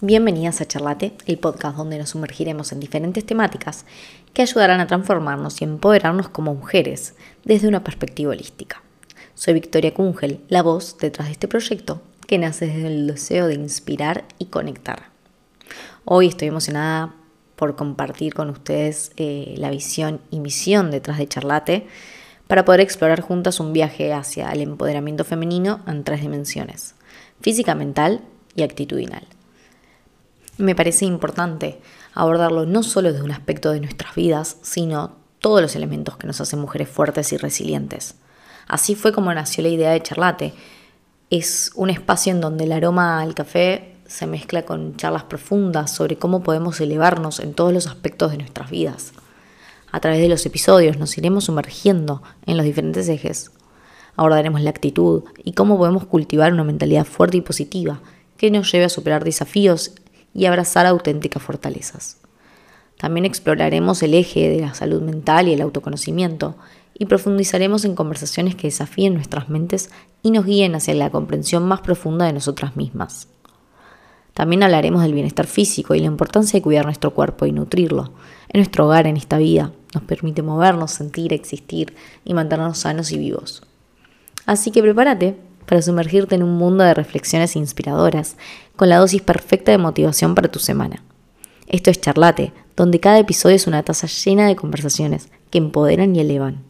Bienvenidas a Charlate, el podcast donde nos sumergiremos en diferentes temáticas que ayudarán a transformarnos y empoderarnos como mujeres desde una perspectiva holística. Soy Victoria Kungel, la voz detrás de este proyecto que nace desde el deseo de inspirar y conectar. Hoy estoy emocionada por compartir con ustedes eh, la visión y misión detrás de Charlate para poder explorar juntas un viaje hacia el empoderamiento femenino en tres dimensiones, física, mental y actitudinal. Me parece importante abordarlo no solo desde un aspecto de nuestras vidas, sino todos los elementos que nos hacen mujeres fuertes y resilientes. Así fue como nació la idea de Charlate. Es un espacio en donde el aroma al café se mezcla con charlas profundas sobre cómo podemos elevarnos en todos los aspectos de nuestras vidas. A través de los episodios nos iremos sumergiendo en los diferentes ejes. Abordaremos la actitud y cómo podemos cultivar una mentalidad fuerte y positiva que nos lleve a superar desafíos y abrazar auténticas fortalezas. También exploraremos el eje de la salud mental y el autoconocimiento y profundizaremos en conversaciones que desafíen nuestras mentes y nos guíen hacia la comprensión más profunda de nosotras mismas. También hablaremos del bienestar físico y la importancia de cuidar nuestro cuerpo y nutrirlo. En nuestro hogar, en esta vida, nos permite movernos, sentir, existir y mantenernos sanos y vivos. Así que prepárate para sumergirte en un mundo de reflexiones inspiradoras, con la dosis perfecta de motivación para tu semana. Esto es Charlate, donde cada episodio es una taza llena de conversaciones que empoderan y elevan.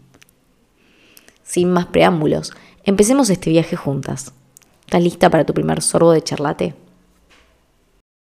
Sin más preámbulos, empecemos este viaje juntas. ¿Estás lista para tu primer sorbo de charlate?